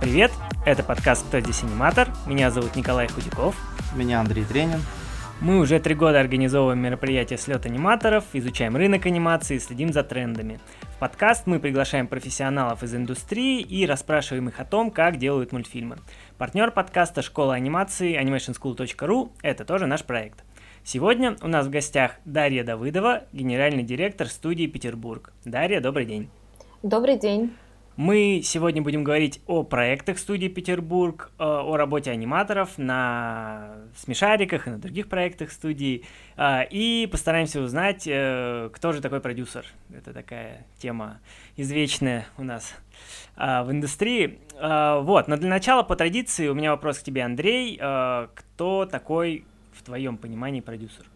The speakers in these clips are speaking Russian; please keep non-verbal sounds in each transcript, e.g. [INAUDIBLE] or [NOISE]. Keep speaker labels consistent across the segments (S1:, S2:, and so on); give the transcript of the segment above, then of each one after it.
S1: Привет, это подкаст «Кто здесь аниматор?». Меня зовут Николай Худяков.
S2: Меня Андрей Тренин.
S1: Мы уже три года организовываем мероприятия «Слет аниматоров», изучаем рынок анимации и следим за трендами. В подкаст мы приглашаем профессионалов из индустрии и расспрашиваем их о том, как делают мультфильмы. Партнер подкаста «Школа анимации» animationschool.ru – это тоже наш проект. Сегодня у нас в гостях Дарья Давыдова, генеральный директор студии «Петербург». Дарья, добрый день.
S3: Добрый день.
S1: Мы сегодня будем говорить о проектах студии Петербург, э, о работе аниматоров на смешариках и на других проектах студии, э, и постараемся узнать, э, кто же такой продюсер. Это такая тема извечная у нас в индустрии. Вот, но для начала, по традиции, у меня вопрос к тебе, Андрей. Кто такой, в твоем понимании, продюсер?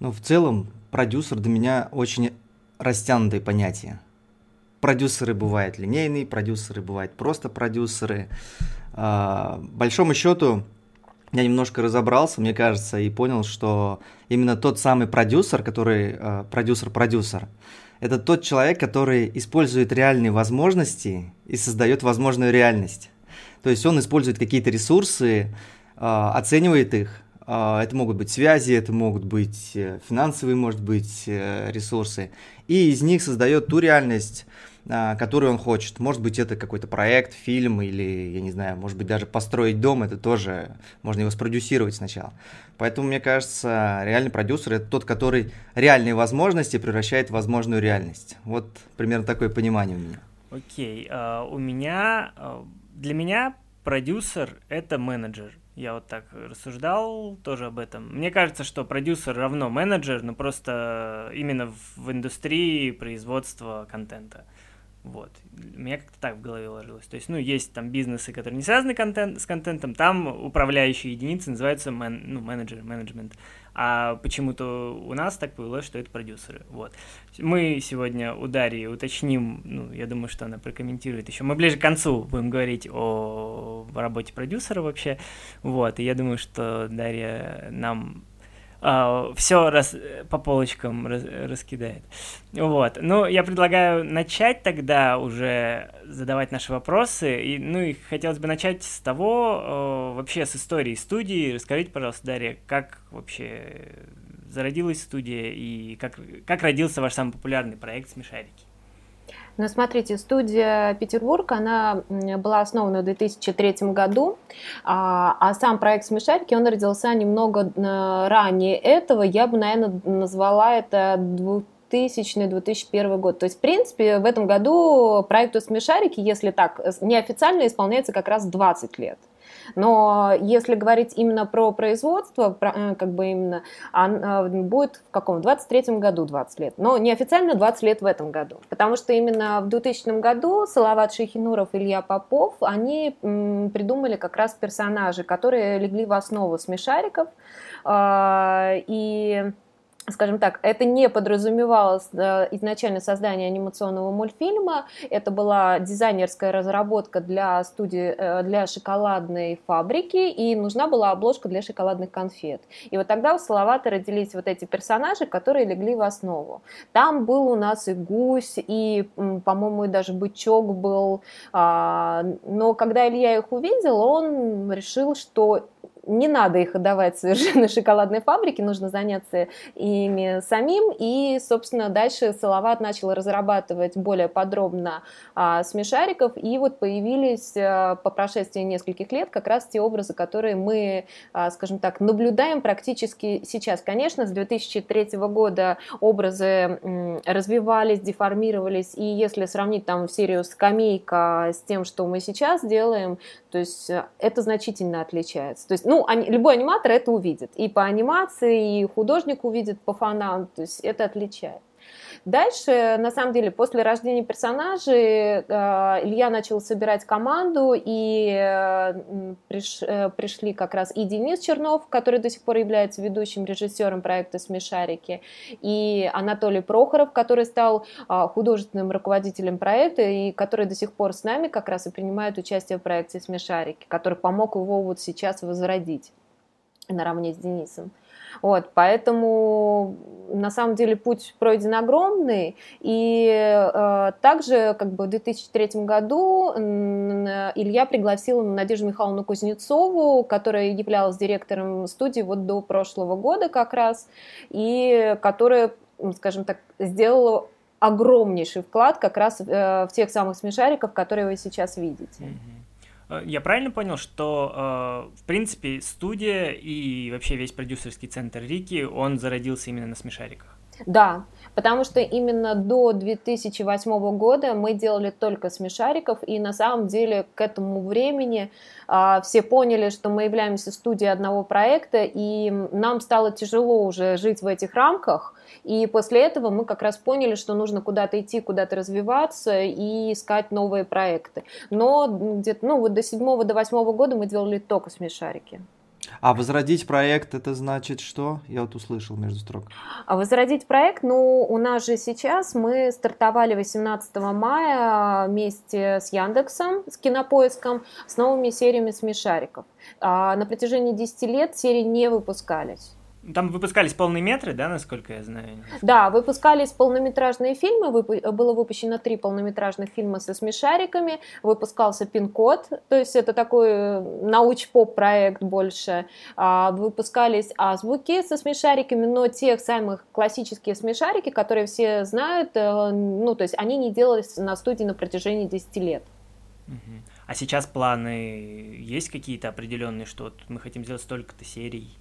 S2: Ну, в целом, продюсер для меня очень растянутое понятие продюсеры бывают линейные, продюсеры бывают просто продюсеры. А, большому счету, я немножко разобрался, мне кажется, и понял, что именно тот самый продюсер, который а, продюсер-продюсер, это тот человек, который использует реальные возможности и создает возможную реальность. То есть он использует какие-то ресурсы, а, оценивает их. Это могут быть связи, это могут быть э, финансовые, может быть, э, ресурсы. И из них создает ту реальность, а, которую он хочет. Может быть, это какой-то проект, фильм или, я не знаю, может быть, даже построить дом, это тоже можно его спродюсировать сначала. Поэтому, мне кажется, реальный продюсер – это тот, который реальные возможности превращает в возможную реальность. Вот примерно такое понимание у меня.
S1: Окей, okay. uh, у меня, uh, для меня продюсер – это менеджер. Я вот так рассуждал тоже об этом. Мне кажется, что продюсер равно менеджер, но просто именно в индустрии производства контента. Вот. У меня как-то так в голове ложилось. То есть, ну, есть там бизнесы, которые не связаны контент, с контентом, там управляющие единицы называются мен, ну, менеджер, менеджмент. А почему-то у нас так повелось, что это продюсеры. Вот. Мы сегодня у Дарьи уточним, ну, я думаю, что она прокомментирует еще. Мы ближе к концу будем говорить о работе продюсера вообще. Вот. И я думаю, что Дарья нам а, все раз, по полочкам раз, раскидает. Вот. Ну, я предлагаю начать тогда уже задавать наши вопросы. И, ну, и хотелось бы начать с того, вообще с истории студии. Расскажите, пожалуйста, Дарья, как вообще зародилась студия и как, как родился ваш самый популярный проект «Смешарики»?
S3: Ну, смотрите, студия Петербург, она была основана в 2003 году, а, а сам проект «Смешарики», он родился немного э, ранее этого, я бы, наверное, назвала это 2000-2001 год. То есть, в принципе, в этом году проекту «Смешарики», если так, неофициально исполняется как раз 20 лет. Но если говорить именно про производство, про, э, как бы именно, он, будет в каком? В 23 году 20 лет. Но неофициально 20 лет в этом году. Потому что именно в 2000 году Салават Шейхинуров и Илья Попов, они придумали как раз персонажи, которые легли в основу смешариков. А, и скажем так, это не подразумевалось изначально создание анимационного мультфильма, это была дизайнерская разработка для студии, э, для шоколадной фабрики, и нужна была обложка для шоколадных конфет. И вот тогда у Салавата родились вот эти персонажи, которые легли в основу. Там был у нас и гусь, и, по-моему, даже бычок был, а, но когда Илья их увидел, он решил, что не надо их отдавать совершенно [LAUGHS] шоколадной фабрике, нужно заняться ими самим. И, собственно, дальше Салават начал разрабатывать более подробно а, смешариков, и вот появились а, по прошествии нескольких лет как раз те образы, которые мы, а, скажем так, наблюдаем практически сейчас. Конечно, с 2003 года образы м, развивались, деформировались, и если сравнить там серию «Скамейка» с тем, что мы сейчас делаем, то есть э, это значительно отличается. То есть, ну, любой аниматор это увидит. И по анимации, и художник увидит по фонам. То есть это отличает. Дальше, на самом деле, после рождения персонажей э, Илья начал собирать команду, и э, приш, э, пришли как раз и Денис Чернов, который до сих пор является ведущим режиссером проекта «Смешарики», и Анатолий Прохоров, который стал художественным руководителем проекта, и который до сих пор с нами как раз и принимает участие в проекте «Смешарики», который помог его вот сейчас возродить наравне с Денисом. Вот, поэтому на самом деле путь пройден огромный, и э, также как бы в 2003 году Илья пригласил Надежду Михайловну Кузнецову, которая являлась директором студии вот до прошлого года как раз, и которая, скажем так, сделала огромнейший вклад как раз э, в тех самых смешариков, которые вы сейчас видите.
S1: Э, я правильно понял, что, э, в принципе, студия и вообще весь продюсерский центр Рики, он зародился именно на смешариках?
S3: Да, потому что именно до 2008 года мы делали только смешариков, и на самом деле к этому времени а, все поняли, что мы являемся студией одного проекта, и нам стало тяжело уже жить в этих рамках, и после этого мы как раз поняли, что нужно куда-то идти, куда-то развиваться и искать новые проекты. Но где-то, ну вот до седьмого, до восьмого года мы делали только смешарики.
S2: А возродить проект это значит что? Я вот услышал между строк.
S3: А возродить проект, ну, у нас же сейчас мы стартовали 18 мая вместе с Яндексом, с Кинопоиском, с новыми сериями смешариков. А на протяжении 10 лет серии не выпускались.
S1: Там выпускались полные метры, да, насколько я знаю?
S3: Да, выпускались полнометражные фильмы, выпу- было выпущено три полнометражных фильма со смешариками, выпускался пин-код, то есть это такой э, науч-поп проект больше, а, выпускались азбуки со смешариками, но тех самых классические смешарики, которые все знают, э, ну, то есть они не делались на студии на протяжении 10 лет.
S1: А сейчас планы есть какие-то определенные, что мы хотим сделать столько-то серий?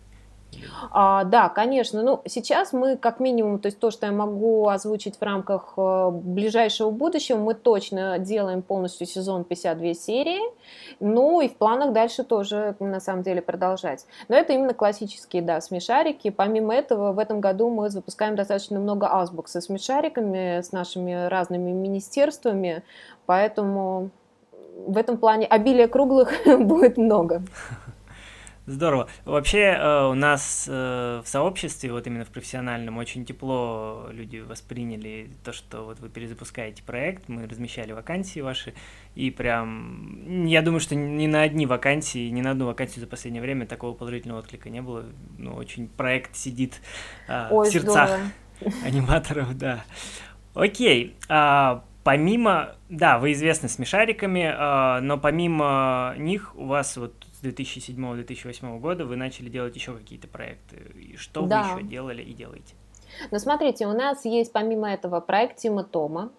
S3: А, да, конечно. Ну, сейчас мы, как минимум, то есть то, что я могу озвучить в рамках э, ближайшего будущего, мы точно делаем полностью сезон 52 серии. Ну, и в планах дальше тоже, на самом деле, продолжать. Но это именно классические, да, смешарики. Помимо этого, в этом году мы запускаем достаточно много азбук со смешариками, с нашими разными министерствами, поэтому в этом плане обилия круглых [LAUGHS] будет много.
S1: Здорово. Вообще э, у нас э, в сообществе, вот именно в профессиональном, очень тепло люди восприняли то, что вот вы перезапускаете проект, мы размещали вакансии ваши, и прям, я думаю, что ни на одни вакансии, ни на одну вакансию за последнее время такого положительного отклика не было. Ну, очень проект сидит э, Ой, в сердцах здорово. [LAUGHS] аниматоров, да. Окей, а, помимо, да, вы известны смешариками, а, но помимо них у вас вот 2007-2008 года вы начали делать еще какие-то проекты. И что да. вы еще делали и делаете?
S3: Ну, смотрите, у нас есть помимо этого проект Тима Тома.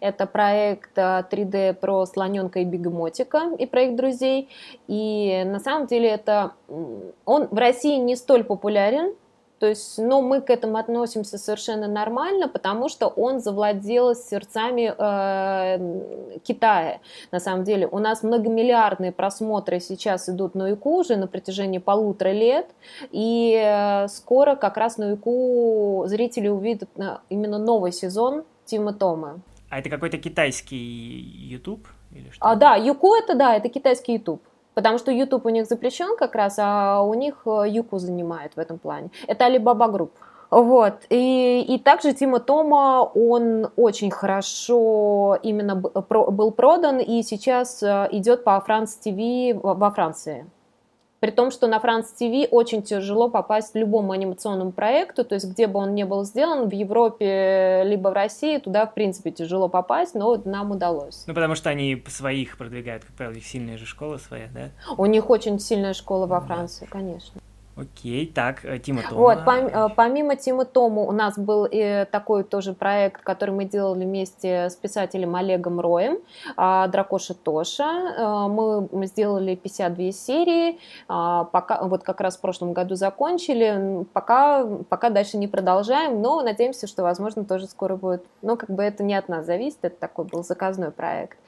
S3: Это проект 3D э, про слоненка и бегемотика и проект друзей. И на самом деле это он в России не столь популярен, то есть, но мы к этому относимся совершенно нормально, потому что он завладел сердцами э, Китая. На самом деле, у нас многомиллиардные просмотры сейчас идут на Юку уже на протяжении полутора лет, и э, скоро как раз на Юку зрители увидят именно новый сезон Тима Тома.
S1: А это какой-то китайский YouTube?
S3: Или что? А, да, Юку это да, это китайский YouTube. Потому что YouTube у них запрещен как раз, а у них э, Юку занимает в этом плане. Это Alibaba Group. Вот. И, и также Тима Тома, он очень хорошо именно был продан и сейчас э, идет по France TV во Франции. При том, что на France TV очень тяжело попасть любому анимационному проекту, то есть где бы он ни был сделан, в Европе либо в России, туда, в принципе, тяжело попасть, но вот нам удалось.
S1: Ну, потому что они своих продвигают, как правило, их сильная же школа своя, да?
S3: У них очень сильная школа во Франции, конечно.
S1: Окей, так, э, Тима Тома.
S3: Вот, пом- э, помимо Тима Тома у нас был и такой тоже проект, который мы делали вместе с писателем Олегом Роем, а, Дракоша Тоша. Э, мы сделали 52 серии, а, пока, вот как раз в прошлом году закончили, пока, пока дальше не продолжаем, но надеемся, что, возможно, тоже скоро будет. Но как бы это не от нас зависит, это такой был заказной проект.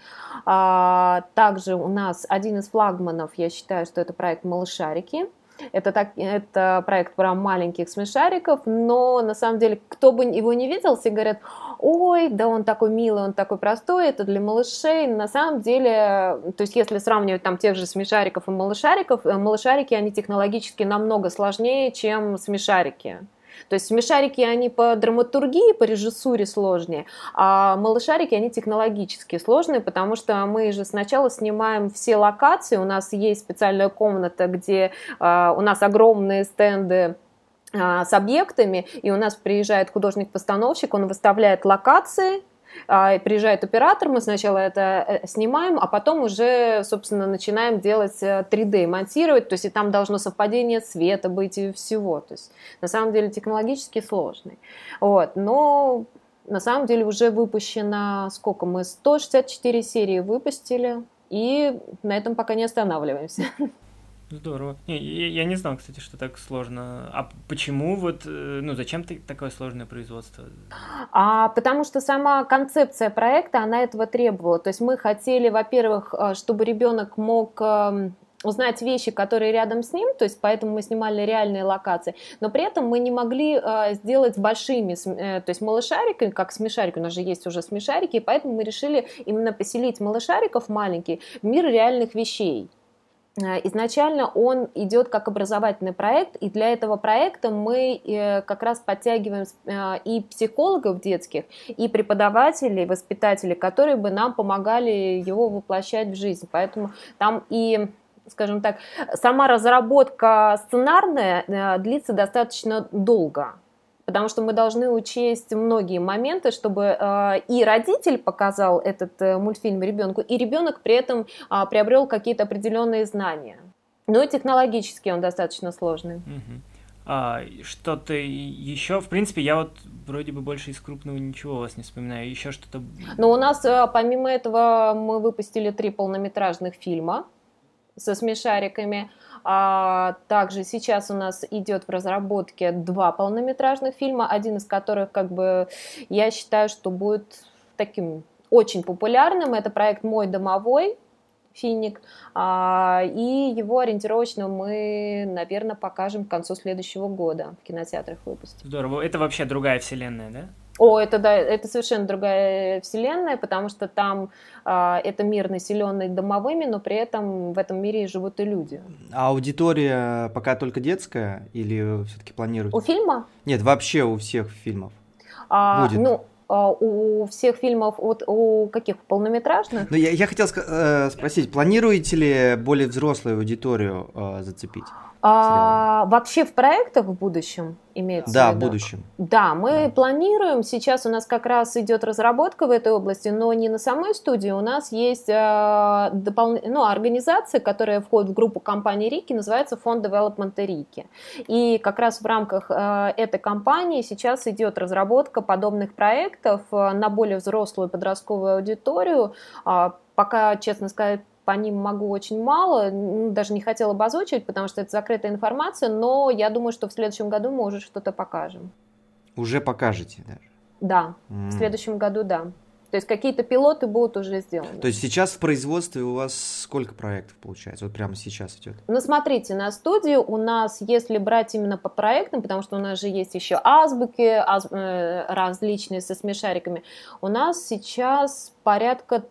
S3: А, также у нас один из флагманов, я считаю, что это проект «Малышарики», это, так, это проект про маленьких смешариков, но на самом деле, кто бы его не видел, все говорят, ой, да он такой милый, он такой простой, это для малышей. На самом деле, то есть если сравнивать там тех же смешариков и малышариков, э, малышарики, они технологически намного сложнее, чем смешарики. То есть смешарики, они по драматургии, по режиссуре сложнее, а малышарики, они технологически сложные, потому что мы же сначала снимаем все локации, у нас есть специальная комната, где э, у нас огромные стенды а, с объектами, и у нас приезжает художник-постановщик, он выставляет локации, а, приезжает оператор, мы сначала это э, снимаем, а потом уже, собственно, начинаем делать 3D, э, монтировать, то есть и там должно совпадение цвета быть и всего, то есть на самом деле технологически сложный. Вот, но на самом деле уже выпущено, сколько мы, 164 серии выпустили, и на этом пока не останавливаемся. [LAUGHS]
S1: Здорово. Не, я, я не знал, кстати, что так сложно. А почему вот, э, ну, зачем ты такое сложное производство?
S3: А, потому что сама концепция проекта, она этого требовала. То есть мы хотели, во-первых, э, чтобы ребенок мог эм, узнать вещи, которые рядом с ним, то есть поэтому мы снимали реальные локации, но при этом мы не могли э, сделать большими, э, то есть малышариками, как смешарики, у нас же есть уже смешарики, и поэтому мы решили именно поселить малышариков маленькие в мир реальных вещей. Э, изначально он идет как образовательный проект, и для этого проекта мы э, как раз подтягиваем э, и психологов детских, и преподавателей, воспитателей, которые бы нам помогали его воплощать в жизнь. Поэтому там и скажем так, сама разработка сценарная длится достаточно долго потому что мы должны учесть многие моменты, чтобы э, и родитель показал этот э, мультфильм ребенку, и ребенок при этом э, приобрел какие-то определенные знания. Ну и технологически он достаточно сложный.
S1: Угу. А, что-то еще, в принципе, я вот вроде бы больше из крупного ничего у вас не вспоминаю. Еще что-то.
S3: Ну, у нас, э, помимо этого, мы выпустили три полнометражных фильма со смешариками. А также сейчас у нас идет в разработке два полнометражных фильма, один из которых, как бы, я считаю, что будет таким очень популярным. Это проект «Мой домовой», финик. А, и его ориентировочно мы, наверное, покажем к концу следующего года в кинотеатрах выпустим.
S1: Здорово. Это вообще другая вселенная, да?
S3: О, это да, это совершенно другая вселенная, потому что там э, это мир населенный домовыми, но при этом в этом мире живут и люди.
S2: А аудитория пока только детская или все-таки планируете?
S3: У фильма?
S2: Нет, вообще у всех фильмов.
S3: А, Будет. Ну, а, у всех фильмов, вот у каких полнометражных?
S2: Ну, я, я хотел э, спросить, планируете ли более взрослую аудиторию э, зацепить?
S3: А, вообще в проектах в будущем имеется
S2: да, в, виду? в будущем.
S3: Да, мы да. планируем. Сейчас у нас как раз идет разработка в этой области, но не на самой студии. У нас есть э, допол... ну, организация, которая входит в группу компании Рики, называется Фонд Development Рики. И как раз в рамках э, этой компании сейчас идет разработка подобных проектов э, на более взрослую подростковую аудиторию. Э, пока, честно сказать, по ним могу очень мало, даже не хотела бы озвучивать, потому что это закрытая информация, но я думаю, что в следующем году мы уже что-то покажем.
S2: Уже покажете даже?
S3: Да, mm. в следующем году да. То есть какие-то пилоты будут уже сделаны.
S2: То есть сейчас в производстве у вас сколько проектов получается? Вот прямо сейчас идет?
S3: Ну, смотрите, на студии у нас, если брать именно по проектам, потому что у нас же есть еще азбуки аз, э, различные со смешариками, у нас сейчас порядка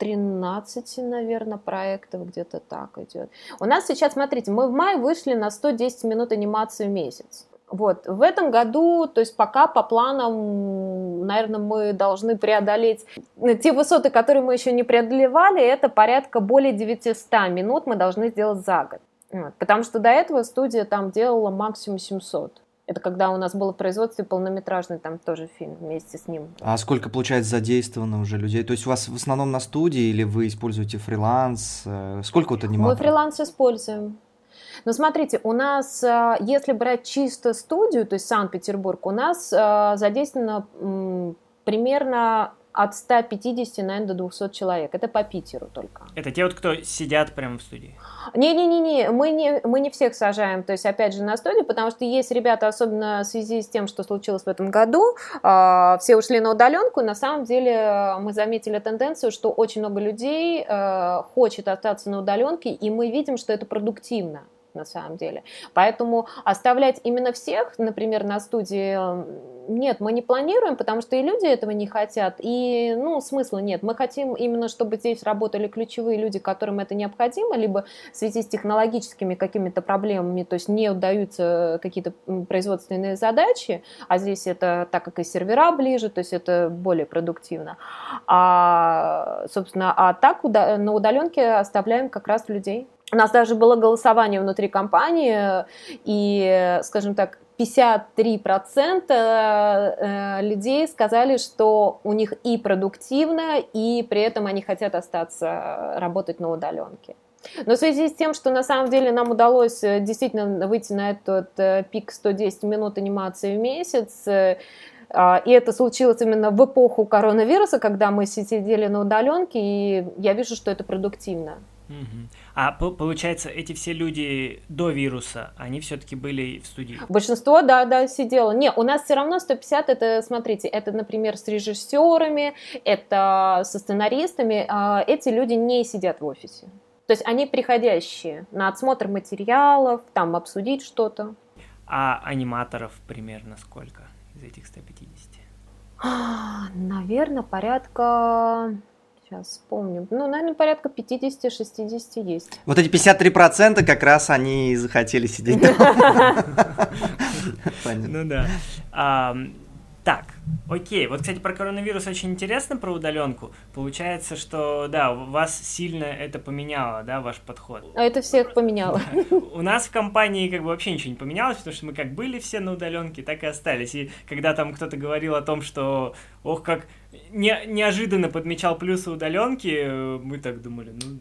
S3: 13, наверное, проектов, где-то так идет. У нас сейчас, смотрите, мы в мае вышли на 110 минут анимации в месяц. Вот, в этом году, то есть пока по планам, наверное, мы должны преодолеть те высоты, которые мы еще не преодолевали, это порядка более 900 минут мы должны сделать за год. Вот, потому что до этого студия там делала максимум 700. Это когда у нас было в производстве полнометражный там тоже фильм вместе с ним.
S2: А сколько, получается, задействовано уже людей? То есть у вас в основном на студии или вы используете фриланс? Э, сколько вот аниматоров?
S3: Мы фриланс используем. Но смотрите, у нас, э, если брать чисто студию, то есть Санкт-Петербург, у нас э, задействовано примерно от 150, наверное, до 200 человек. Это по Питеру только.
S1: Это те вот, кто сидят прямо в студии?
S3: Не-не-не, мы не, мы не всех сажаем, то есть, опять же, на студию, потому что есть ребята, особенно в связи с тем, что случилось в этом году, э, все ушли на удаленку, на самом деле мы заметили тенденцию, что очень много людей э, хочет остаться на удаленке, и мы видим, что это продуктивно на самом деле. Поэтому оставлять именно всех, например, на студии, нет, мы не планируем, потому что и люди этого не хотят, и, ну, смысла нет. Мы хотим именно, чтобы здесь работали ключевые люди, которым это необходимо, либо в связи с технологическими какими-то проблемами, то есть не удаются какие-то производственные задачи, а здесь это, так как и сервера ближе, то есть это более продуктивно. А, собственно, а так на удаленке оставляем как раз людей. У нас даже было голосование внутри компании, и, скажем так, 53% э, людей сказали, что у них и продуктивно, и при этом они хотят остаться работать на удаленке. Но в связи с тем, что на самом деле нам удалось э, действительно выйти на этот э, пик 110 минут анимации в месяц, а, и это случилось именно в эпоху коронавируса, когда мы сидели на удаленке, и я вижу, что это продуктивно.
S1: А получается, эти все люди до вируса, они все-таки были в студии?
S3: Большинство, да, да, сидело. Не, у нас все равно 150, это, смотрите, это, например, с режиссерами, это со сценаристами. А, эти люди не сидят в офисе. То есть они приходящие на отсмотр материалов, там обсудить что-то.
S1: А аниматоров примерно сколько из этих 150?
S3: А, наверное, порядка Сейчас вспомним. Ну, наверное, порядка 50-60 есть.
S2: Вот эти 53% как раз они захотели сидеть дома. [LAUGHS]
S1: Ну да. Так, окей. Вот, кстати, про коронавирус очень интересно, про удаленку. Получается, что, да, вас сильно это поменяло, да, ваш подход.
S3: А это всех поменяло.
S1: У нас в компании как бы вообще ничего не поменялось, потому что мы как были все на удаленке, так и остались. И когда там кто-то говорил о том, что, ох, как не, неожиданно подмечал плюсы удаленки, мы так думали, ну,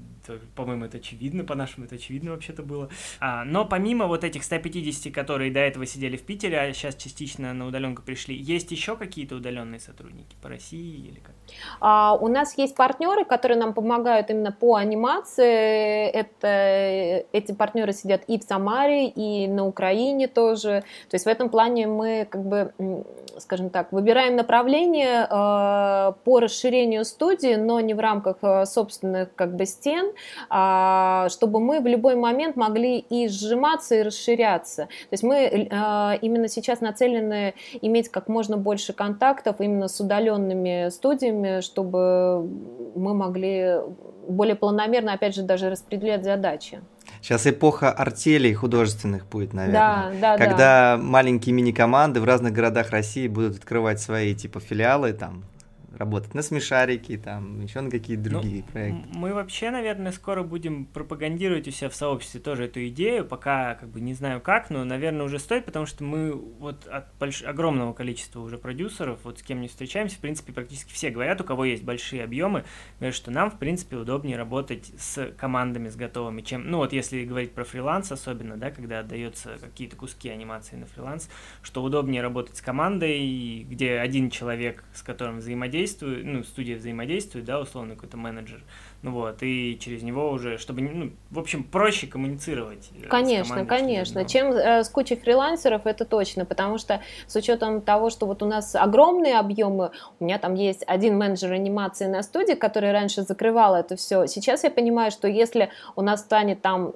S1: по-моему, это очевидно, по-нашему это очевидно вообще-то было. А, но помимо вот этих 150, которые до этого сидели в Питере, а сейчас частично на удаленку пришли, есть еще какие-то удаленные сотрудники по России или как?
S3: А, у нас есть партнеры, которые нам помогают именно по анимации. Это, эти партнеры сидят и в Самаре, и на Украине тоже. То есть в этом плане мы как бы скажем так, выбираем направление э, по расширению студии, но не в рамках э, собственных как бы стен, э, чтобы мы в любой момент могли и сжиматься, и расширяться. То есть мы э, именно сейчас нацелены иметь как можно больше контактов именно с удаленными студиями, чтобы мы могли более планомерно, опять же, даже распределять задачи.
S2: Сейчас эпоха артелей художественных будет, наверное. Да, да, Когда да. маленькие мини-команды в разных городах России будут открывать свои типа филиалы там работать на смешарики, там, еще на какие-то ну, другие ну, проекты.
S1: Мы вообще, наверное, скоро будем пропагандировать у себя в сообществе тоже эту идею, пока как бы не знаю как, но, наверное, уже стоит, потому что мы вот от больш... огромного количества уже продюсеров, вот с кем не встречаемся, в принципе, практически все говорят, у кого есть большие объемы, говорят, что нам, в принципе, удобнее работать с командами, с готовыми, чем, ну вот если говорить про фриланс особенно, да, когда отдаются какие-то куски анимации на фриланс, что удобнее работать с командой, где один человек, с которым взаимодействует, взаимодействует, ну, студия взаимодействует, да, условно, какой-то менеджер, ну вот, и через него уже, чтобы, ну, в общем, проще коммуницировать.
S3: Э, конечно, конечно. Чем э, с кучей фрилансеров, это точно, потому что с учетом того, что вот у нас огромные объемы, у меня там есть один менеджер анимации на студии, который раньше закрывал это все. Сейчас я понимаю, что если у нас станет там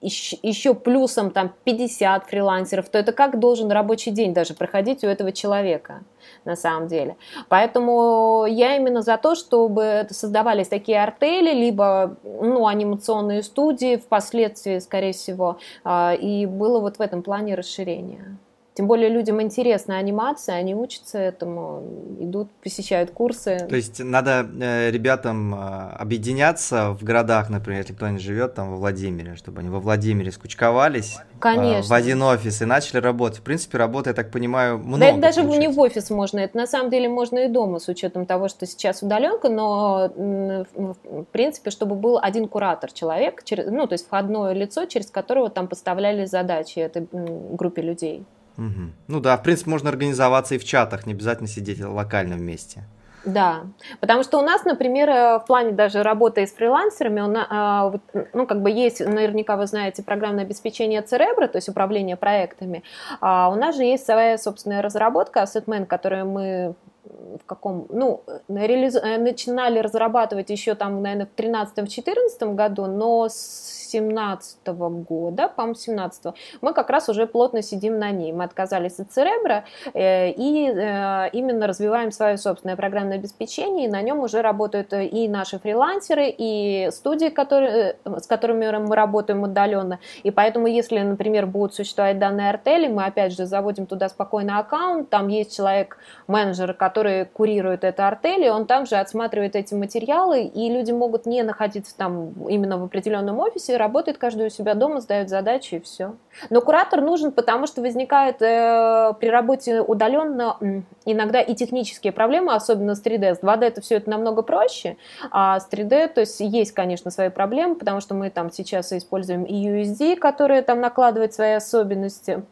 S3: еще плюсом там 50 фрилансеров, то это как должен рабочий день даже проходить у этого человека на самом деле. Поэтому я именно за то, чтобы создавались такие артели, либо ну, анимационные студии впоследствии, скорее всего, а, и было вот в этом плане расширение. Тем более людям интересна анимация, они учатся этому, идут, посещают курсы.
S2: То есть надо э, ребятам э, объединяться в городах, например, если кто-нибудь живет там во Владимире, чтобы они во Владимире скучковались
S3: Конечно.
S2: Э, в один офис и начали работать. В принципе, работа, я так понимаю, много.
S3: Да это даже получается. не в офис можно, это на самом деле можно и дома, с учетом того, что сейчас удаленка, но в принципе, чтобы был один куратор человек, ну то есть входное лицо, через которого там поставляли задачи этой группе людей.
S2: Угу. Ну да, в принципе, можно организоваться и в чатах, не обязательно сидеть локально вместе.
S3: Да, потому что у нас, например, э, в плане даже работы с фрилансерами, а, ну, как бы есть, наверняка вы знаете, программное обеспечение Церебра, то есть управление проектами. А у нас же есть своя собственная разработка AssetMan, которую мы в каком, ну, реализ... Э, начинали разрабатывать еще там, наверное, в 2013-2014 году, но с 17 года, по-моему, 17 мы как раз уже плотно сидим на ней. Мы отказались от Церебра э, и э, именно развиваем свое собственное программное обеспечение, и на нем уже работают и наши фрилансеры, и студии, которые, с которыми мы работаем удаленно. И поэтому, если, например, будут существовать данные артели, мы опять же заводим туда спокойно аккаунт, там есть человек-менеджер, который курирует это артель, и он там же отсматривает эти материалы, и люди могут не находиться там именно в определенном офисе, работает каждый у себя дома, сдает задачи и все. Но куратор нужен, потому что возникает э, при работе удаленно иногда и технические проблемы, особенно с 3D. С 2D это все это намного проще, а с 3D, то есть есть, конечно, свои проблемы, потому что мы там сейчас используем и USD, который там накладывает свои особенности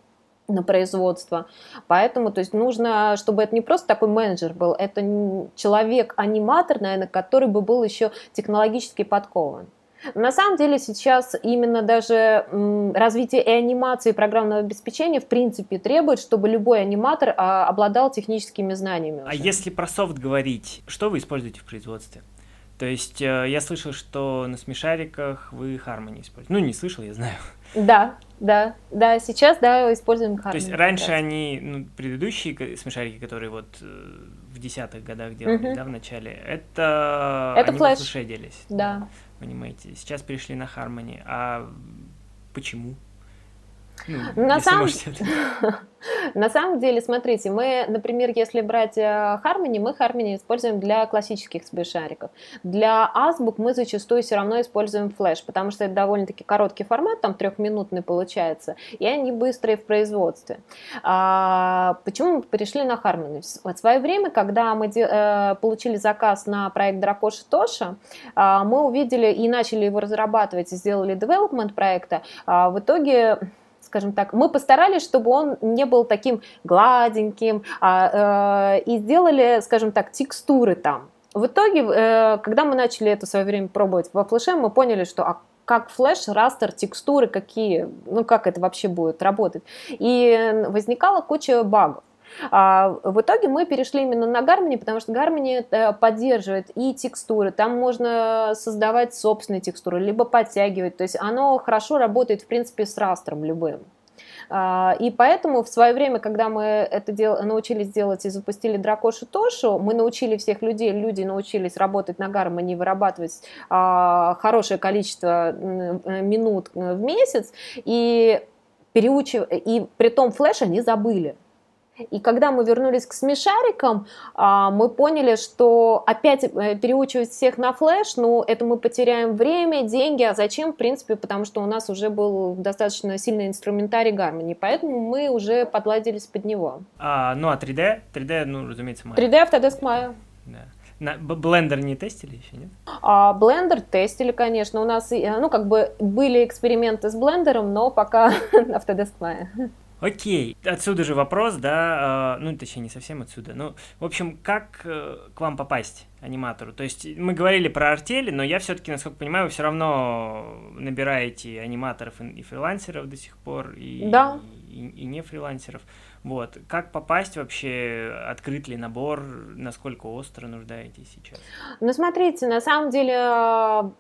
S3: на производство. Поэтому, то есть нужно, чтобы это не просто такой менеджер был, это человек-аниматор, наверное, который бы был еще технологически подкован. На самом деле сейчас именно даже развитие и анимации, и программного обеспечения в принципе требует, чтобы любой аниматор а, обладал техническими знаниями.
S1: А если про софт говорить, что вы используете в производстве? То есть э, я слышал, что на смешариках вы Harmony используете. Ну, не слышал, я знаю.
S3: Да, да, да, сейчас, да, используем Harmony.
S1: То есть раньше они, ну, предыдущие смешарики, которые вот э, в десятых годах делали, да, в начале, это...
S3: Это
S1: они
S3: флеш.
S1: делись.
S3: Да.
S1: Понимаете, сейчас перешли на Harmony, а почему?
S3: Ну, на, самом... [LAUGHS] на самом деле, смотрите, мы, например, если брать э, Harmony, мы Harmony используем для классических смешариков. Для азбук мы зачастую все равно используем флеш, потому что это довольно-таки короткий формат, там трехминутный получается, и они быстрые в производстве. А, почему мы перешли на Harmony? В свое время, когда мы э, получили заказ на проект Дракоша Тоша, э, мы увидели и начали его разрабатывать, и сделали development проекта, а в итоге скажем так, мы постарались, чтобы он не был таким гладеньким, а, э, и сделали, скажем так, текстуры там. В итоге, э, когда мы начали это в свое время пробовать во флеше, мы поняли, что а как флеш, растер, текстуры какие, ну как это вообще будет работать. И возникала куча багов. А, в итоге мы перешли именно на Гармони, потому что Гармони э, поддерживает и текстуры, там можно создавать собственные текстуры, либо подтягивать, то есть оно хорошо работает, в принципе, с растром любым. А, и поэтому в свое время, когда мы это дел... научились делать и запустили Дракошу Тошу, мы научили всех людей, люди научились работать на гармонии, вырабатывать а, хорошее количество минут в месяц, и переучив... и при том флеш они забыли. И когда мы вернулись к смешарикам, а, мы поняли, что опять э, переучивать всех на флеш, ну, это мы потеряем время, деньги, а зачем, в принципе, потому что у нас уже был достаточно сильный инструментарий Гармони, поэтому мы уже подладились под него.
S1: А, ну, а 3D? 3D, ну, разумеется,
S3: Maya. 3D Autodesk Maya.
S1: Да. На Blender не тестили еще, нет?
S3: А, Blender тестили, конечно. У нас, ну, как бы были эксперименты с блендером, но пока [LAUGHS] Autodesk Maya.
S1: Окей, отсюда же вопрос, да, э, ну, точнее, не совсем отсюда. Ну, в общем, как э, к вам попасть, аниматору? То есть мы говорили про артели, но я все-таки, насколько понимаю, вы все равно набираете аниматоров и фрилансеров до сих пор, и,
S3: да.
S1: и, и не фрилансеров. Вот. Как попасть вообще? Открыт ли набор? Насколько остро нуждаетесь сейчас?
S3: Ну, смотрите, на самом деле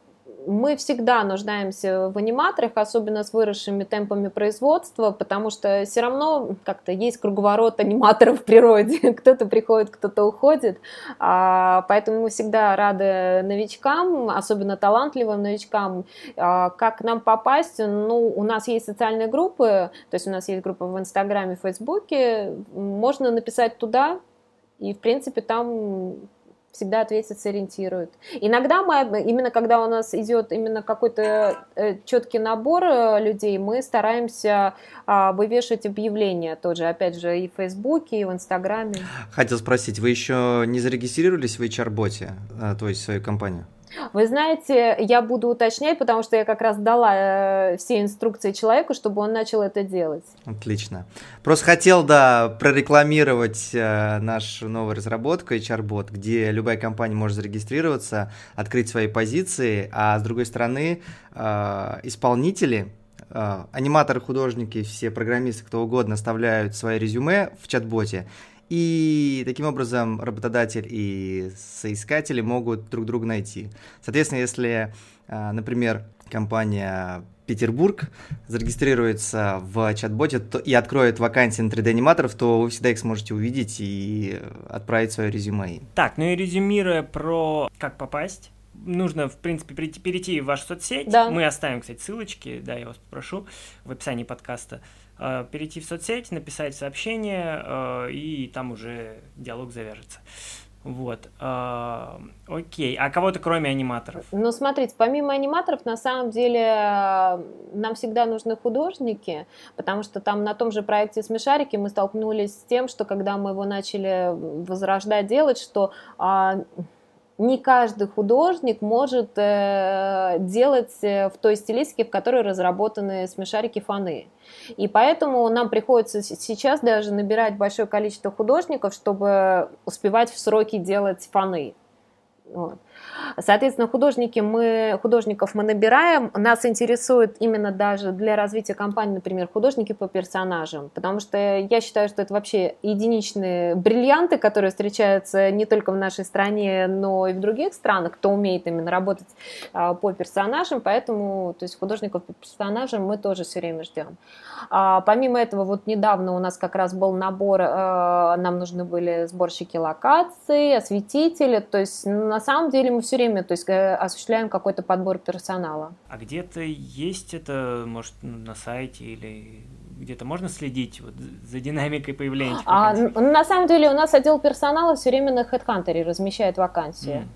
S3: мы всегда нуждаемся в аниматорах, особенно с выросшими темпами производства, потому что все равно как-то есть круговорот аниматоров в природе. [LAUGHS] кто-то приходит, кто-то уходит. А, поэтому мы всегда рады новичкам, особенно талантливым новичкам. А, как нам попасть? Ну, у нас есть социальные группы, то есть у нас есть группа в Инстаграме, в Фейсбуке. Можно написать туда, и, в принципе, там всегда ответят, сориентируют. Иногда мы, именно когда у нас идет именно какой-то э, четкий набор э, людей, мы стараемся а, вывешивать объявления тоже, опять же, и в Фейсбуке, и в Инстаграме.
S2: Хотел спросить, вы еще не зарегистрировались в HR-боте, э, то есть свою компанию?
S3: Вы знаете, я буду уточнять, потому что я как раз дала э, все инструкции человеку, чтобы он начал это делать.
S2: Отлично. Просто хотел, да, прорекламировать э, нашу новую разработку HR-бот, где любая компания может зарегистрироваться, открыть свои позиции, а с другой стороны, э, исполнители, аниматоры, художники, все программисты, кто угодно, оставляют свои резюме в чат-боте, и таким образом работодатель и соискатели могут друг друга найти. Соответственно, если, а, например, компания Петербург зарегистрируется в чат-боте и откроет вакансии на 3D-аниматоров, то вы всегда их сможете увидеть и отправить свое резюме.
S1: Так, ну и резюмируя про как попасть, нужно, в принципе, перейти, перейти в вашу соцсеть.
S3: Да.
S1: Мы оставим, кстати, ссылочки, да, я вас попрошу в описании подкаста. Э, перейти в соцсеть, написать сообщение, э, и там уже диалог завяжется. Вот. Э, окей. А кого-то кроме аниматоров?
S3: Ну, смотрите, помимо аниматоров, на самом деле, нам всегда нужны художники, потому что там на том же проекте «Смешарики» мы столкнулись с тем, что когда мы его начали возрождать, делать, что а, не каждый художник может э, делать э, в той стилистике, в которой разработаны смешарики фаны. И поэтому нам приходится сейчас даже набирать большое количество художников, чтобы успевать в сроки делать фаны. Вот. Соответственно, художники мы, художников мы набираем. Нас интересует именно даже для развития компании, например, художники по персонажам. Потому что я считаю, что это вообще единичные бриллианты, которые встречаются не только в нашей стране, но и в других странах, кто умеет именно работать а, по персонажам. Поэтому то есть художников по персонажам мы тоже все время ждем. А, помимо этого, вот недавно у нас как раз был набор, а, нам нужны были сборщики локаций, осветители. То есть на самом деле мы все время то есть, э, осуществляем какой-то подбор персонала.
S1: А где-то есть это, может, на сайте или где-то можно следить вот, за динамикой появления?
S3: А, на самом деле у нас отдел персонала все время на HeadHunter размещает вакансии.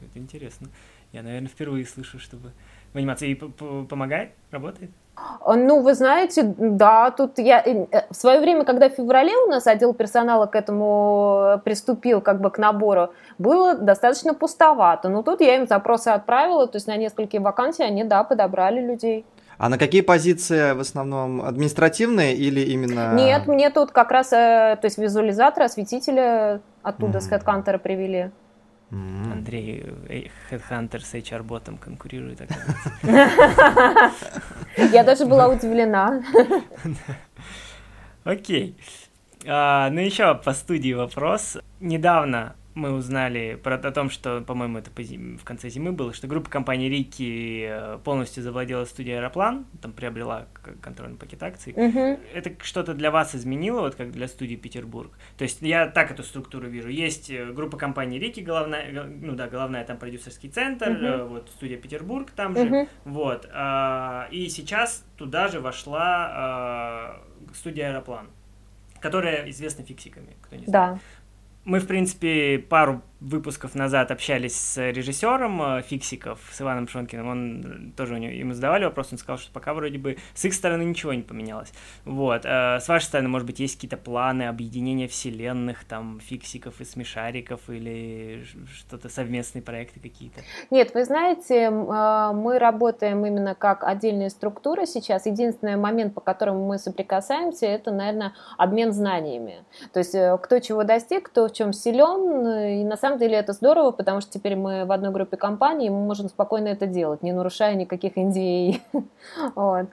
S3: Mm.
S1: Это интересно. Я, наверное, впервые слышу, чтобы в анимации помогает, работает.
S3: А, ну, вы знаете, да, тут я э, в свое время, когда в феврале у нас отдел персонала к этому э, приступил, как бы к набору, было достаточно пустовато. Но тут я им запросы отправила, то есть на несколько вакансий они, да, подобрали людей.
S2: А на какие позиции в основном административные или именно...
S3: Нет, мне тут как раз, э, то есть визуализаторы, осветители оттуда mm-hmm. с HeadHunter привели.
S1: Mm-hmm. Андрей, Headhunter с HR-ботом конкурирует, [LAUGHS]
S3: Я даже была удивлена. [LAUGHS]
S1: Окей. А, ну еще по студии вопрос. Недавно мы узнали про, о том, что, по-моему, это по зим, в конце зимы было, что группа компании Рики э, полностью завладела студией Аэроплан, там приобрела контрольный пакет акций.
S3: Uh-huh.
S1: Это что-то для вас изменило, вот как для студии Петербург? То есть я так эту структуру вижу. Есть э, группа компании Рики, головная, ну да, головная там продюсерский центр, uh-huh. вот студия Петербург там же, uh-huh. вот. А, и сейчас туда же вошла а, студия Аэроплан которая известна фиксиками, кто не знает. Да. Мы, в принципе, пару выпусков назад общались с режиссером э, Фиксиков, с Иваном Шонкиным. Он тоже у него, ему задавали вопрос, он сказал, что пока вроде бы с их стороны ничего не поменялось. Вот. Э, с вашей стороны, может быть, есть какие-то планы объединения вселенных, там, Фиксиков и Смешариков или что-то, совместные проекты какие-то?
S3: Нет, вы знаете, э, мы работаем именно как отдельные структуры сейчас. Единственный момент, по которому мы соприкасаемся, это, наверное, обмен знаниями. То есть кто чего достиг, кто в чем силен, и на самом деле это здорово, потому что теперь мы в одной группе компаний, и мы можем спокойно это делать, не нарушая никаких NDA. [LAUGHS] вот.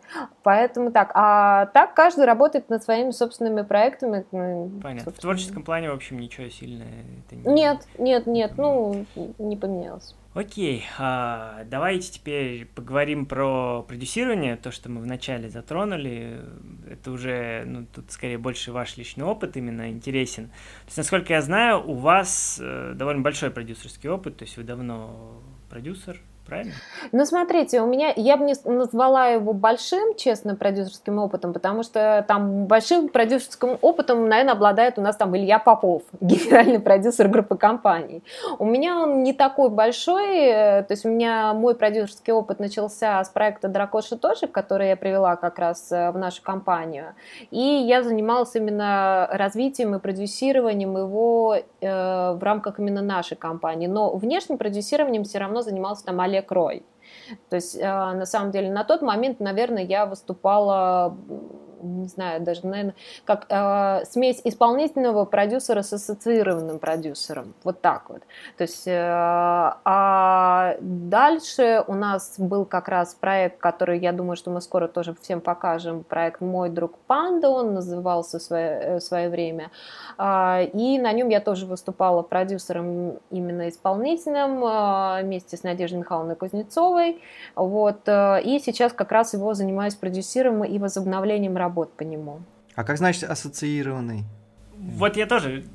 S3: Поэтому так. А так каждый работает над своими собственными проектами.
S1: Ну, Понятно. В творческом плане, в общем, ничего сильного
S3: это не... Нет, нет, нет, ну, не поменялось.
S1: Окей, а, давайте теперь поговорим про продюсирование, то, что мы вначале затронули. Это уже, ну, тут скорее больше ваш личный опыт именно интересен. То есть, насколько я знаю, у вас э, довольно большой продюсерский опыт, то есть вы давно продюсер, правильно?
S3: Ну, смотрите, у меня, я бы не назвала его большим, честно, продюсерским опытом, потому что там большим продюсерским опытом, наверное, обладает у нас там Илья Попов, [LAUGHS] генеральный продюсер группы компаний. У меня он не такой большой, э, то есть у меня мой продюсерский опыт начался с проекта «Дракоши тоже», который я привела как раз э, в нашу компанию, и я занималась именно развитием и продюсированием его э, в рамках именно нашей компании, но внешним продюсированием все равно занимался там Олег Олег Рой. То есть, э, на самом деле, на тот момент, наверное, я выступала не знаю, даже, наверное, как э, смесь исполнительного продюсера с ассоциированным продюсером. Вот так вот. То есть, э, а дальше у нас был как раз проект, который, я думаю, что мы скоро тоже всем покажем, проект «Мой друг Панда», он назывался в свое, э, в свое время. Э, и на нем я тоже выступала продюсером именно исполнительным э, вместе с Надеждой Михайловной Кузнецовой. Вот. Э, и сейчас как раз его занимаюсь продюсированием и возобновлением работы работ по нему.
S2: А как значит ассоциированный?
S1: Вот я тоже.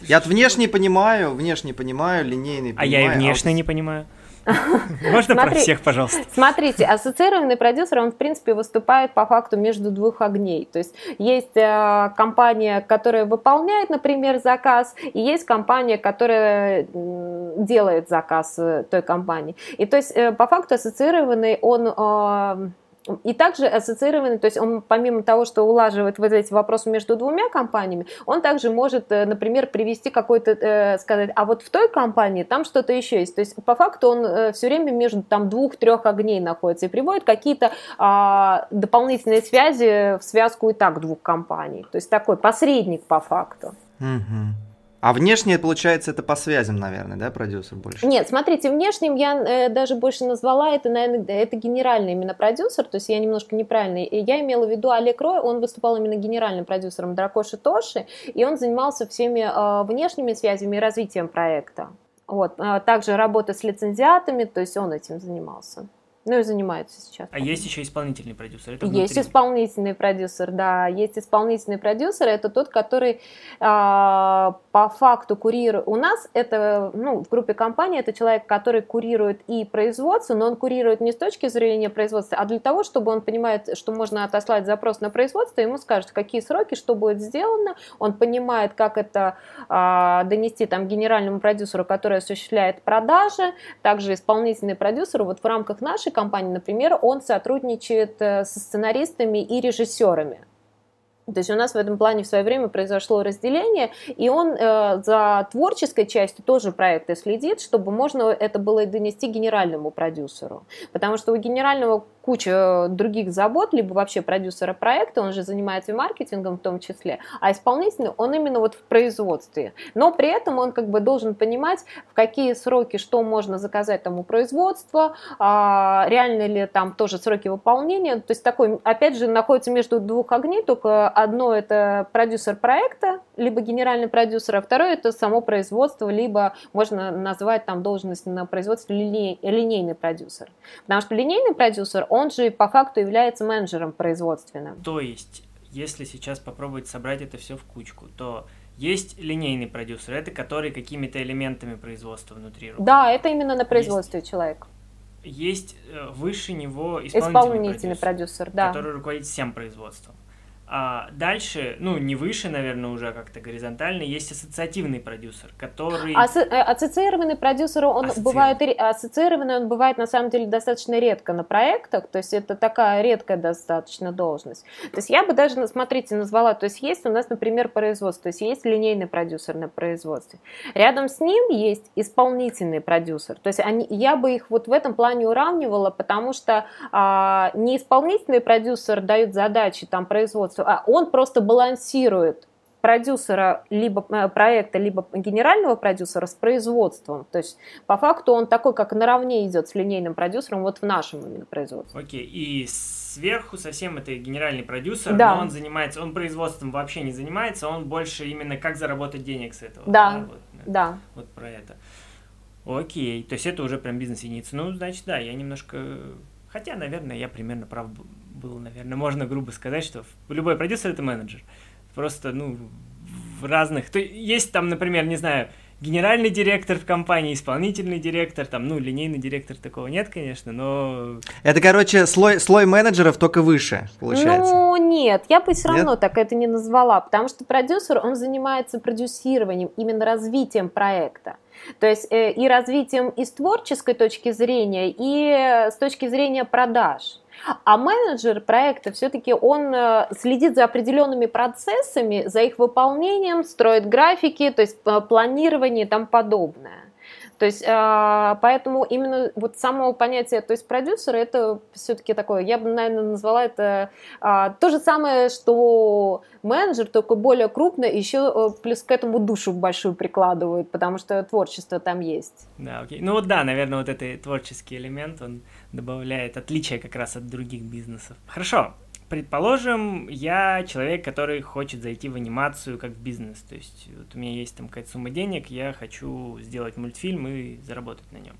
S2: Я внешне понимаю, внешне понимаю, линейный
S1: понимаю. А я и внешне а вот... не понимаю. [LAUGHS] Можно про всех, пожалуйста?
S3: Смотрите, ассоциированный продюсер, он, в принципе, выступает по факту между двух огней. То есть есть э, компания, которая выполняет, например, заказ, и есть компания, которая делает заказ э, той компании. И то есть э, по факту ассоциированный он и также ассоциированный, то есть он помимо того, что улаживает вот эти вопросы между двумя компаниями, он также может, э, например, привести какой-то, э, сказать, а вот в той компании там что-то еще есть. То есть по факту он э, все время между там двух-трех огней находится и приводит какие-то а, дополнительные связи в связку и так двух компаний. То есть такой посредник по факту.
S2: Угу. А внешне, получается, это по связям, наверное, да, продюсер больше?
S3: Нет, смотрите, внешним я э, даже больше назвала это, наверное, это генеральный именно продюсер, то есть я немножко неправильный. Я имела в виду Олег Рой, он выступал именно генеральным продюсером Дракоши Тоши, и он занимался всеми э, внешними связями и развитием проекта. Вот. А также работа с лицензиатами, то есть он этим занимался. Ну и занимаются сейчас.
S1: А есть еще исполнительный продюсер?
S3: Это есть исполнительный продюсер, да. Есть исполнительный продюсер. Это тот, который а, по факту курирует. У нас это, ну, в группе компании это человек, который курирует и производство, но он курирует не с точки зрения производства, а для того, чтобы он понимает, что можно отослать запрос на производство, ему скажут, какие сроки, что будет сделано. Он понимает, как это а, донести там генеральному продюсеру, который осуществляет продажи. Также исполнительный продюсер вот в рамках нашей компании, например, он сотрудничает э, со сценаристами и режиссерами. То есть у нас в этом плане в свое время произошло разделение, и он э, за творческой частью тоже проекта следит, чтобы можно это было донести генеральному продюсеру. Потому что у генерального куча других забот, либо вообще продюсера проекта, он же занимается маркетингом в том числе, а исполнительный, он именно вот в производстве. Но при этом он как бы должен понимать, в какие сроки что можно заказать тому производство, а, реально ли там тоже сроки выполнения. То есть такой, опять же, находится между двух огней, только одно это продюсер проекта, либо генеральный продюсер, а второе это само производство, либо можно назвать там должность на производстве линейный продюсер. Потому что линейный продюсер, он же по факту является менеджером производственным.
S1: То есть, если сейчас попробовать собрать это все в кучку, то есть линейный продюсер, это который какими-то элементами производства внутри
S3: руководит. Да, это именно на производстве есть, человек.
S1: Есть э, выше него исполнительный, исполнительный продюсер, продюсер
S3: да.
S1: который руководит всем производством. А дальше, ну, не выше, наверное, уже как-то горизонтально, есть ассоциативный продюсер, который...
S3: Асо- э, ассоциированный продюсер, он бывает, ассоциированный он бывает на самом деле достаточно редко на проектах, то есть это такая редкая достаточно должность. То есть я бы даже, смотрите, назвала, то есть есть у нас, например, производство, то есть есть линейный продюсер на производстве. Рядом с ним есть исполнительный продюсер, то есть они, я бы их вот в этом плане уравнивала, потому что а, не исполнительный продюсер дает задачи там производству, производству, а он просто балансирует продюсера либо э, проекта, либо генерального продюсера с производством. То есть, по факту, он такой, как наравне идет с линейным продюсером вот в нашем именно производстве.
S1: Окей, okay. и сверху совсем это генеральный продюсер, да. но он занимается, он производством вообще не занимается, он больше именно как заработать денег с этого.
S3: Да, да. Вот, да.
S1: вот про это. Окей, то есть это уже прям бизнес-единица. Ну, значит, да, я немножко... Хотя, наверное, я примерно прав был, наверное, можно грубо сказать, что любой продюсер это менеджер. Просто, ну, в разных... То есть там, например, не знаю, генеральный директор в компании, исполнительный директор, там, ну, линейный директор такого нет, конечно, но...
S2: Это, короче, слой, слой менеджеров только выше, получается.
S3: Ну, нет, я бы все равно нет? так это не назвала, потому что продюсер, он занимается продюсированием, именно развитием проекта. То есть э, и развитием и с творческой точки зрения, и с точки зрения продаж. А менеджер проекта все-таки он э, следит за определенными процессами, за их выполнением, строит графики, то есть э, планирование и тому подобное. То есть, а, поэтому именно вот само понятие, то есть продюсера, это все-таки такое, я бы, наверное, назвала это а, то же самое, что менеджер, только более крупный, еще э, плюс к этому душу большую прикладывают, потому что творчество там есть.
S1: Да, окей. Ну вот да, наверное, вот этот творческий элемент, он добавляет отличие как раз от других бизнесов. Хорошо, Предположим, я человек, который хочет зайти в анимацию как в бизнес. То есть вот у меня есть там какая-то сумма денег, я хочу сделать мультфильм и заработать на нем.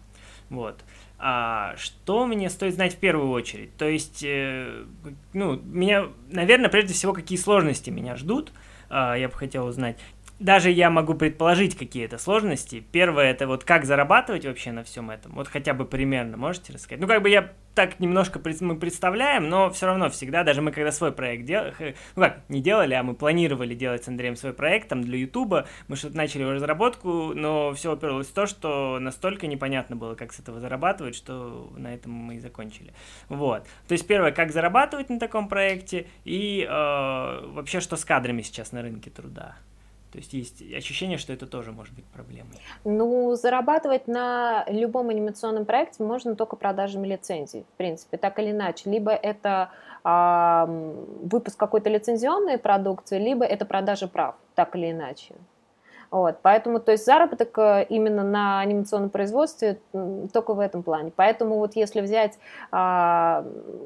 S1: Вот. А что мне стоит знать в первую очередь? То есть, э, ну, меня, наверное, прежде всего, какие сложности меня ждут, э, я бы хотел узнать. Даже я могу предположить какие-то сложности. Первое, это вот как зарабатывать вообще на всем этом. Вот хотя бы примерно можете рассказать? Ну, как бы я так немножко мы представляем, но все равно всегда, даже мы когда свой проект делали, ну как, не делали, а мы планировали делать с Андреем свой проект там для Ютуба, мы что-то начали его разработку, но все уперлось в то, что настолько непонятно было, как с этого зарабатывать, что на этом мы и закончили. Вот. То есть первое, как зарабатывать на таком проекте и э, вообще, что с кадрами сейчас на рынке труда. То есть есть ощущение, что это тоже может быть проблемой.
S3: Ну, зарабатывать на любом анимационном проекте можно только продажами лицензий, в принципе, так или иначе. Либо это э, выпуск какой-то лицензионной продукции, либо это продажа прав, так или иначе. Вот, поэтому, то есть заработок э, именно на анимационном производстве только в этом плане. Поэтому вот если взять а,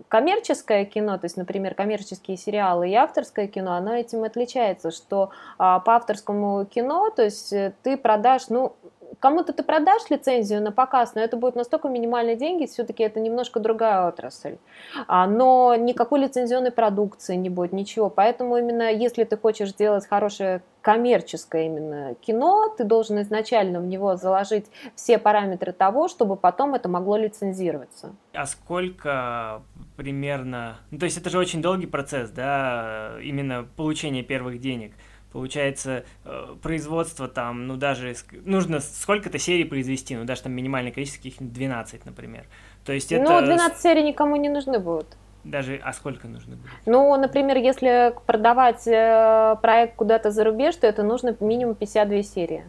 S3: коммерческое кино, то есть, например, коммерческие сериалы и авторское кино, оно этим отличается, что а, по авторскому кино, то есть э, ты продашь, ну, кому-то ты продашь лицензию на показ, но это будет настолько минимальные деньги, все-таки это немножко другая отрасль. А, но никакой лицензионной продукции не будет, ничего. Поэтому именно если ты хочешь сделать хорошее коммерческое именно кино, ты должен изначально в него заложить все параметры того, чтобы потом это могло лицензироваться.
S1: А сколько примерно... Ну, то есть это же очень долгий процесс, да, именно получение первых денег. Получается, э, производство там, ну даже нужно сколько-то серий произвести, ну даже там минимальное количество, каких 12, например. То есть это...
S3: Ну, 12 серий никому не нужны будут.
S1: Даже, а сколько нужно будет?
S3: Ну, например, если продавать э, проект куда-то за рубеж, то это нужно минимум 52 серии.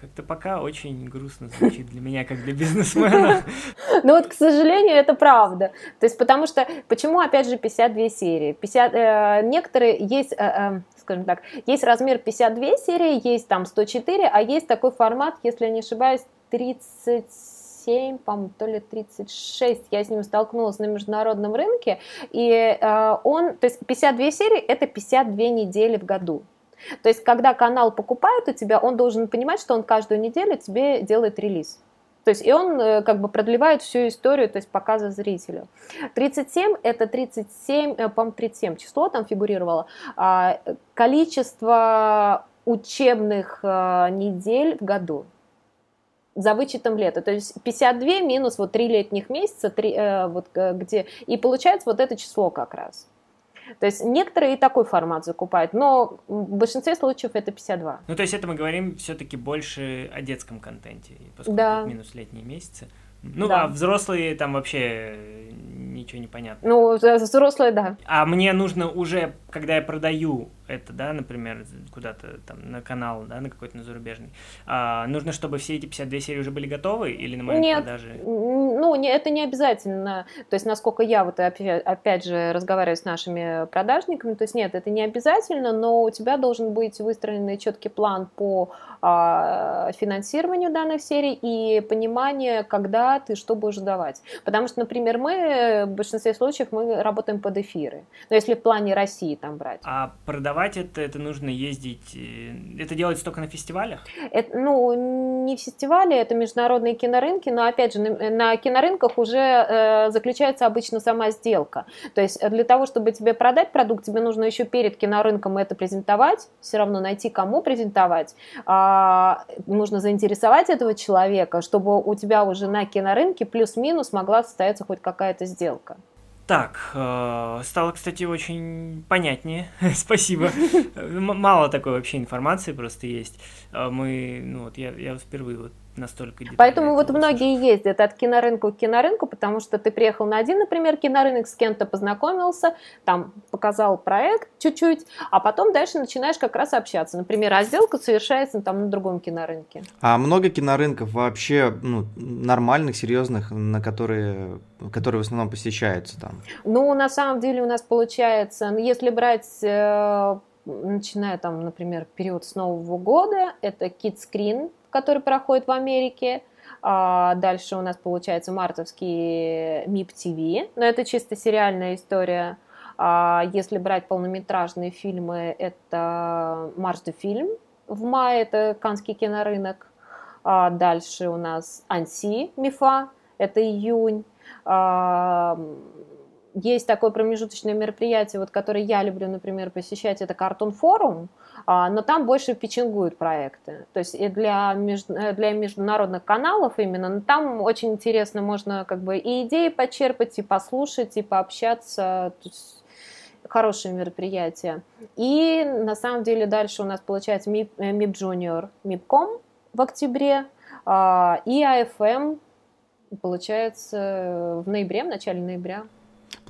S1: Как-то пока очень грустно звучит для меня, как для бизнесмена. [LAUGHS]
S3: Ну вот, к сожалению, это правда. То есть, потому что, почему, опять же, 52 серии? 50, э, некоторые есть, э, э, скажем так, есть размер 52 серии, есть там 104, а есть такой формат, если я не ошибаюсь, 37, по-моему, то ли 36, я с ним столкнулась на международном рынке, и э, он, то есть 52 серии, это 52 недели в году. То есть, когда канал покупает у тебя, он должен понимать, что он каждую неделю тебе делает релиз. То есть, и он э, как бы продлевает всю историю, то есть показа зрителю. 37 это 37, э, по-моему, 37 число там фигурировало, а, количество учебных э, недель в году за вычетом лета. То есть 52 минус вот 3 летних месяца, 3, вот где, и получается вот это число как раз. То есть некоторые и такой формат закупают, но в большинстве случаев это 52.
S1: Ну, то есть это мы говорим все-таки больше о детском контенте, поскольку да. минус летние месяцы. Ну, да. а взрослые там вообще ничего не понятно.
S3: Ну, взрослые, да.
S1: А мне нужно уже, когда я продаю это, да, например, куда-то там на канал, да, на какой-то на зарубежный, а, нужно, чтобы все эти 52 серии уже были готовы или на момент
S3: Нет,
S1: продажи?
S3: ну, не, это не обязательно. То есть, насколько я вот опять, же разговариваю с нашими продажниками, то есть, нет, это не обязательно, но у тебя должен быть выстроенный четкий план по финансированию данных серий и понимание, когда ты что будешь давать. Потому что, например, мы в большинстве случаев мы работаем под эфиры. Но если в плане России там брать.
S1: А продавать продавать это, это нужно ездить. Э, это делается только на фестивалях?
S3: Это, ну, не фестивали, это международные кинорынки, но опять же, на, на кинорынках уже э, заключается обычно сама сделка. То есть для того, чтобы тебе продать продукт, тебе нужно еще перед кинорынком это презентовать, все равно найти, кому презентовать. А, нужно заинтересовать этого человека, чтобы у тебя уже на кинорынке плюс-минус могла состояться хоть какая-то сделка.
S1: Так, э, стало, кстати, очень понятнее. [LAUGHS] Спасибо. Мало такой вообще информации просто есть. Э, мы, ну вот я, я впервые вот настолько
S3: Поэтому вот многие ездят от кинорынка к кинорынку, потому что ты приехал на один, например, кинорынок, с кем-то познакомился, там показал проект чуть-чуть, а потом дальше начинаешь как раз общаться. Например, а сделка совершается там на другом кинорынке.
S2: А много кинорынков вообще ну, нормальных, серьезных, на которые, которые в основном посещаются там?
S3: Ну, на самом деле у нас получается, ну, если брать э, начиная там, например, период с Нового года, это Kid Screen, который проходит в Америке. А дальше у нас получается мартовский МИП ТВ, но это чисто сериальная история. А если брать полнометражные фильмы, это Марш де фильм. В мае это Канский кинорынок. А дальше у нас Анси Мифа, это июнь. А, есть такое промежуточное мероприятие, вот, которое я люблю, например, посещать, это Картон Форум, а, но там больше пичингуют проекты. То есть и для, между, э, для международных каналов именно, но там очень интересно, можно как бы и идеи почерпать, и послушать, и пообщаться. То есть, хорошее мероприятие. И на самом деле дальше у нас получается MIP, MIP Junior, MIPCOM в октябре, а, и AFM получается в ноябре, в начале ноября.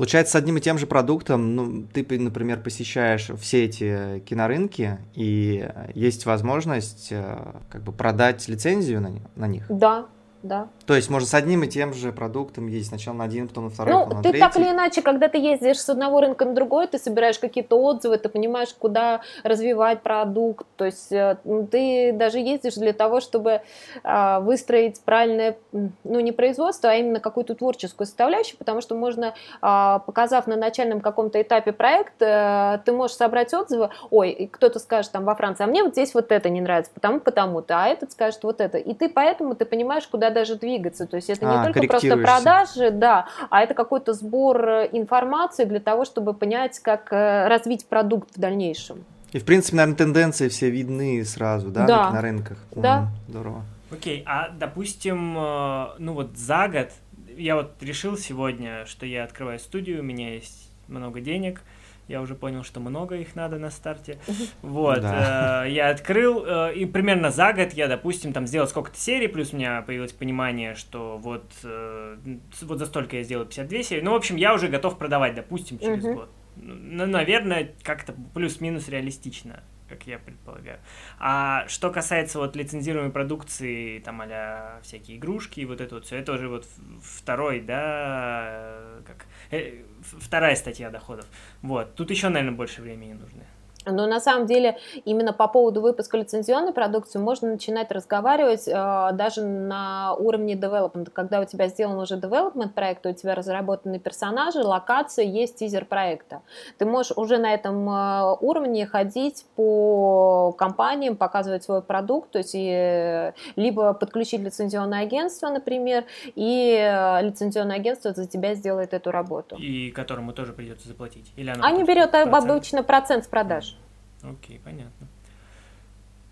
S2: Получается, с одним и тем же продуктом, ну, ты, например, посещаешь все эти кинорынки, и есть возможность э, как бы продать лицензию на, на них?
S3: Да, да.
S2: То есть можно с одним и тем же продуктом ездить сначала на один, потом на второй,
S3: ну,
S2: потом на
S3: ты
S2: третий.
S3: так или иначе, когда ты ездишь с одного рынка на другой, ты собираешь какие-то отзывы, ты понимаешь, куда развивать продукт. То есть э, ты даже ездишь для того, чтобы а, выстроить правильное, ну не производство, а именно какую-то творческую составляющую, потому что можно, а, показав на начальном каком-то этапе проект, э, ты можешь собрать отзывы, ой, кто-то скажет там во Франции, а мне вот здесь вот это не нравится, потому потому-то, а этот скажет вот это. И ты поэтому ты понимаешь, куда даже двигаться. То есть это не а, только просто продажи, да, а это какой-то сбор э, информации для того, чтобы понять, как э, развить продукт в дальнейшем.
S2: И, в принципе, наверное, тенденции все видны сразу, да,
S3: да.
S2: на рынках.
S3: Да.
S2: Mm, здорово.
S1: Окей, а, допустим, э, ну вот за год, я вот решил сегодня, что я открываю студию, у меня есть много денег, я уже понял, что много их надо на старте. Вот, да. э, я открыл, э, и примерно за год я, допустим, там сделал сколько-то серий, плюс у меня появилось понимание, что вот, э, вот за столько я сделал 52 серии. Ну, в общем, я уже готов продавать, допустим, через год. Ну, наверное, как-то плюс-минус реалистично как я предполагаю. А что касается вот лицензируемой продукции, там а всякие игрушки и вот это вот все, это уже вот второй, да, как э, вторая статья доходов. Вот. Тут еще, наверное, больше времени нужно.
S3: Но на самом деле именно по поводу выпуска лицензионной продукции можно начинать разговаривать э, даже на уровне development. Когда у тебя сделан уже development проект, у тебя разработаны персонажи, локации, есть тизер проекта. Ты можешь уже на этом э, уровне ходить по компаниям, показывать свой продукт, то есть и, э, либо подключить лицензионное агентство, например, и э, лицензионное агентство за тебя сделает эту работу.
S1: И которому тоже придется заплатить?
S3: Или оно Они берет процент? обычно процент с продаж.
S1: Окей, понятно.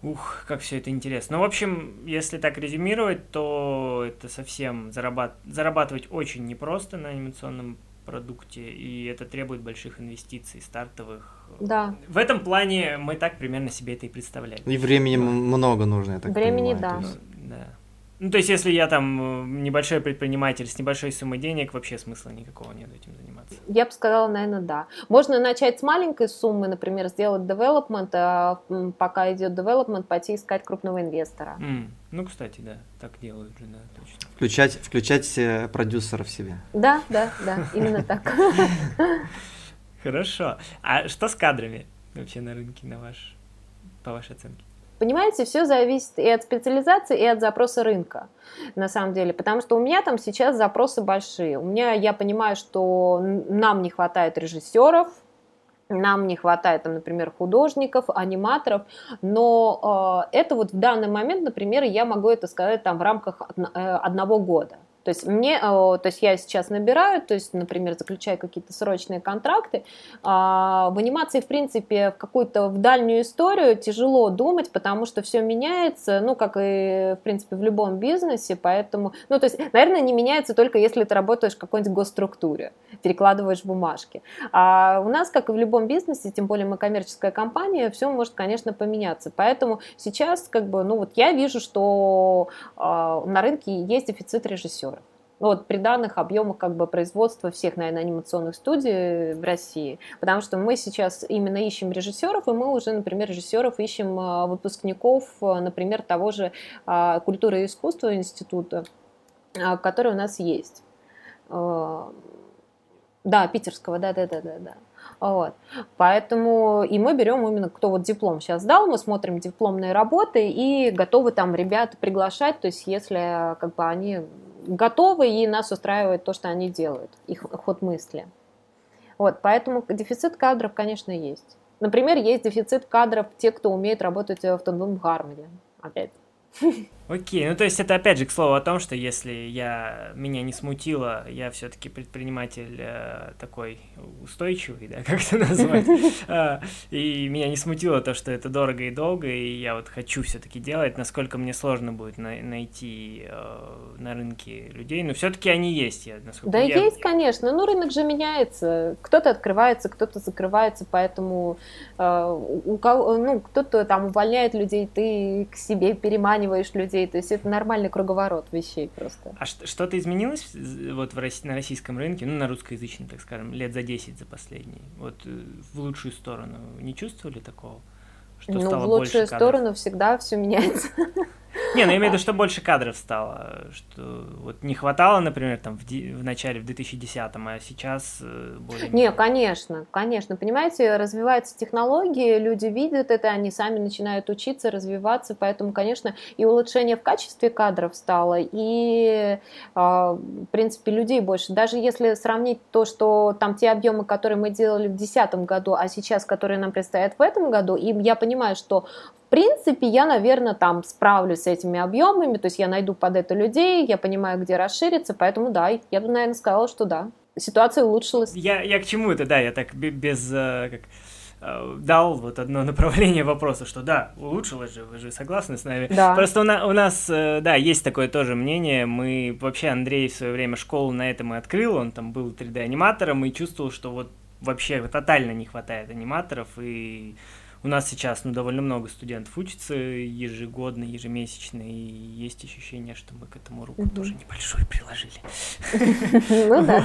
S1: Ух, как все это интересно. Ну, в общем, если так резюмировать, то это совсем зарабат... зарабатывать очень непросто на анимационном продукте, и это требует больших инвестиций, стартовых.
S3: Да.
S1: В этом плане мы так примерно себе это и представляем.
S2: И времени много нужно, я так
S3: Времени,
S2: понимаю.
S3: да.
S1: Есть... Да. Ну, то есть, если я там небольшой предприниматель с небольшой суммой денег, вообще смысла никакого нет этим заниматься.
S3: Я бы сказала, наверное, да. Можно начать с маленькой суммы, например, сделать development, а пока идет development, пойти искать крупного инвестора.
S1: Mm. Ну, кстати, да, так делают же, да, точно.
S2: Включать, включать э, продюсеров себе.
S3: Да, да, да, именно так. [LAUGHS]
S1: Хорошо. А что с кадрами вообще на рынке, на ваш, по вашей оценке?
S3: Понимаете, все зависит и от специализации, и от запроса рынка, на самом деле. Потому что у меня там сейчас запросы большие. У меня, я понимаю, что нам не хватает режиссеров, нам не хватает, там, например, художников, аниматоров, но э, это вот в данный момент, например, я могу это сказать там в рамках э, одного года. То есть мне, э, то есть я сейчас набираю, то есть, например, заключаю какие-то срочные контракты. А, в анимации, в принципе, в какую-то в дальнюю историю тяжело думать, потому что все меняется, ну, как и, в принципе, в любом бизнесе, поэтому, ну, то есть, наверное, не меняется только если ты работаешь в какой-нибудь госструктуре, перекладываешь бумажки. А у нас, как и в любом бизнесе, тем более мы коммерческая компания, все может, конечно, поменяться. Поэтому сейчас, как бы, ну, вот я вижу, что э, на рынке есть дефицит режиссера. Ну, вот при данных объемах как бы производства всех, наверное, анимационных студий в России. Потому что мы сейчас именно ищем режиссеров, и мы уже, например, режиссеров ищем а, выпускников, а, например, того же а, культуры и искусства института, который у нас есть. Да, питерского, да-да-да-да-да. Вот. Поэтому и мы берем именно, кто вот диплом сейчас сдал, мы смотрим дипломные работы и готовы там ребят приглашать, то есть если как бы они готовы и нас устраивает то, что они делают, их ход мысли. Вот, поэтому дефицит кадров, конечно, есть. Например, есть дефицит кадров те, кто умеет работать в тандем гармоне. Опять. [LAUGHS]
S1: Окей, ну то есть это опять же к слову о том, что если я меня не смутило, я все-таки предприниматель э, такой устойчивый, да, [LAUGHS] как это назвать, э, [LAUGHS] и меня не смутило то, что это дорого и долго, и я вот хочу все-таки делать, насколько мне сложно будет на найти э, на рынке людей, но все-таки они есть, я
S3: насколько Да я... есть, конечно, но рынок же меняется, кто-то открывается, кто-то закрывается, поэтому э, у кого, ну кто-то там увольняет людей, ты к себе переманиваешь людей людей. То есть это нормальный круговорот вещей просто.
S1: А что-то изменилось вот в, на российском рынке, ну, на русскоязычном, так скажем, лет за 10 за последние? Вот э, в лучшую сторону не чувствовали такого?
S3: Что ну, в лучшую сторону всегда все меняется.
S1: Не, ну я имею в виду, что больше кадров стало, что вот не хватало, например, там в, в начале, в 2010-м, а сейчас э, более...
S3: Не, конечно, конечно, понимаете, развиваются технологии, люди видят это, они сами начинают учиться, развиваться, поэтому, конечно, и улучшение в качестве кадров стало, и, а, в принципе, людей больше. Даже если сравнить то, что там те объемы, которые мы делали в 2010 году, а сейчас, которые нам предстоят в этом году, и я понимаю, что в принципе, я, наверное, там справлюсь с этими объемами, то есть я найду под это людей, я понимаю, где расшириться, поэтому да, я бы, наверное, сказала, что да. Ситуация улучшилась.
S1: Я, я к чему это, да, я так без... Э, как, э, дал вот одно направление вопроса, что да, улучшилось же, вы же согласны с нами?
S3: Да.
S1: Просто у, на, у нас, э, да, есть такое тоже мнение, мы, вообще Андрей в свое время школу на этом и открыл, он там был 3D-аниматором и чувствовал, что вот вообще тотально не хватает аниматоров, и у нас сейчас ну, довольно много студентов учатся ежегодно, ежемесячно, и есть ощущение, что мы к этому руку mm-hmm. тоже небольшую приложили. [LAUGHS] Ну да.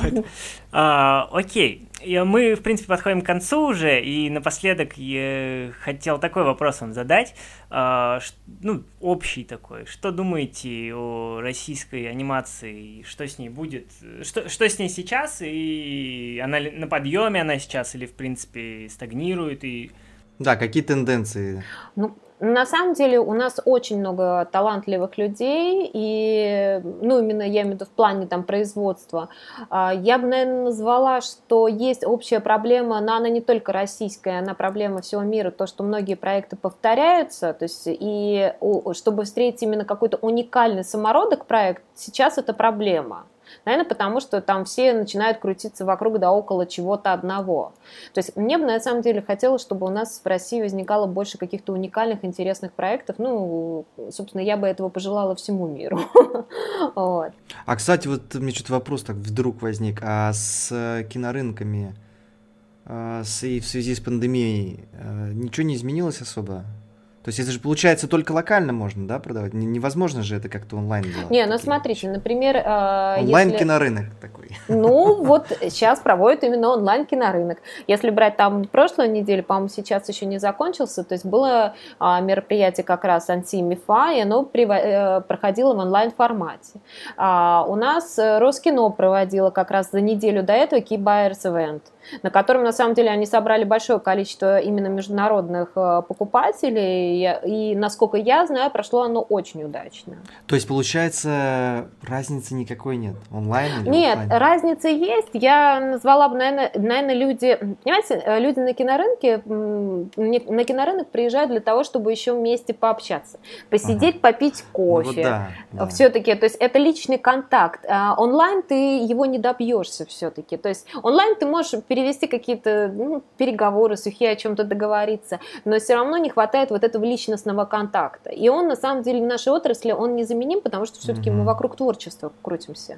S1: А, окей, мы, в принципе, подходим к концу уже, и напоследок я хотел такой вопрос вам задать, а, ну, общий такой. Что думаете о российской анимации, что с ней будет, что, что с ней сейчас, и она на подъеме она сейчас, или, в принципе, стагнирует, и
S2: да, какие тенденции?
S3: Ну, на самом деле у нас очень много талантливых людей, и, ну, именно я имею в виду в плане там производства. А, я бы, наверное, назвала, что есть общая проблема, но она не только российская, она проблема всего мира, то, что многие проекты повторяются, то есть, и чтобы встретить именно какой-то уникальный самородок проект, сейчас это проблема. Наверное, потому что там все начинают крутиться вокруг да около чего-то одного. То есть мне бы на самом деле хотелось, чтобы у нас в России возникало больше каких-то уникальных, интересных проектов. Ну, собственно, я бы этого пожелала всему миру. [LAUGHS]
S2: А, кстати, вот мне что-то вопрос так вдруг возник. А с э, кинорынками а, с, и в связи с пандемией э, ничего не изменилось особо? То есть это же получается только локально можно, да, продавать? Невозможно же это как-то онлайн делать.
S3: Не, ну смотрите, например...
S2: Э, Онлайн-кинорынок если... такой.
S3: Ну, [LAUGHS] вот сейчас проводят именно онлайн-кинорынок. Если брать там прошлую неделю, по-моему, сейчас еще не закончился, то есть было а, мероприятие как раз Анти-Мифа, и оно при, э, проходило в онлайн-формате. А, у нас Роскино проводило как раз за неделю до этого Key Buyers Event на котором, на самом деле, они собрали большое количество именно международных э, покупателей, и, насколько я знаю, прошло оно очень удачно.
S2: То есть, получается, разницы никакой нет? Онлайн или
S3: Нет, офлайн? разница есть. Я назвала бы, наверное, наверное, люди... Понимаете, э, люди на кинорынке, на кинорынок приезжают для того, чтобы еще вместе пообщаться, посидеть, ага. попить кофе. Ну, вот да, да. Все-таки, то есть, это личный контакт. А онлайн ты его не добьешься все-таки. То есть, онлайн ты можешь перевести какие-то ну, переговоры сухие, о чем-то договориться, но все равно не хватает вот этого личностного контакта. И он, на самом деле, в нашей отрасли, он незаменим, потому что все-таки угу. мы вокруг творчества крутимся.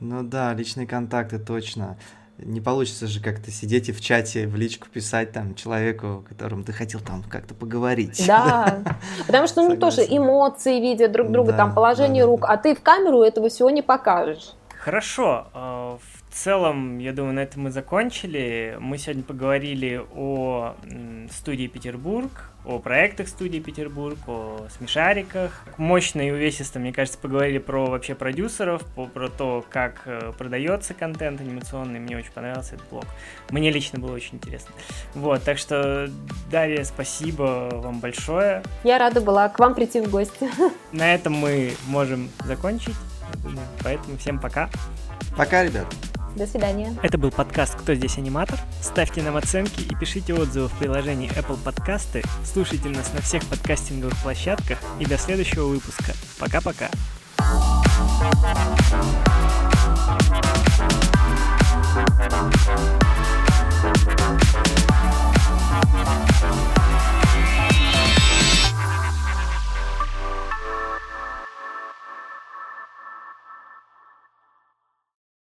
S2: Ну да, личные контакты, точно. Не получится же как-то сидеть и в чате, в личку писать там человеку, которому ты хотел там как-то поговорить.
S3: Да, [LAUGHS] потому что ну тоже эмоции видят друг друга, там положение рук, а ты в камеру этого всего не покажешь.
S1: Хорошо, а, целом, я думаю, на этом мы закончили. Мы сегодня поговорили о студии Петербург, о проектах студии Петербург, о смешариках. Мощно и увесисто, мне кажется, поговорили про вообще продюсеров, по, про то, как э, продается контент анимационный. Мне очень понравился этот блог. Мне лично было очень интересно. Вот, так что, Дарья, спасибо вам большое.
S3: Я рада была к вам прийти в гости. [LAUGHS]
S1: На этом мы можем закончить. Поэтому всем пока.
S2: Пока, ребят.
S3: До свидания.
S1: Это был подкаст «Кто здесь аниматор?». Ставьте нам оценки и пишите отзывы в приложении Apple Подкасты. Слушайте нас на всех подкастинговых площадках. И до следующего выпуска. Пока-пока.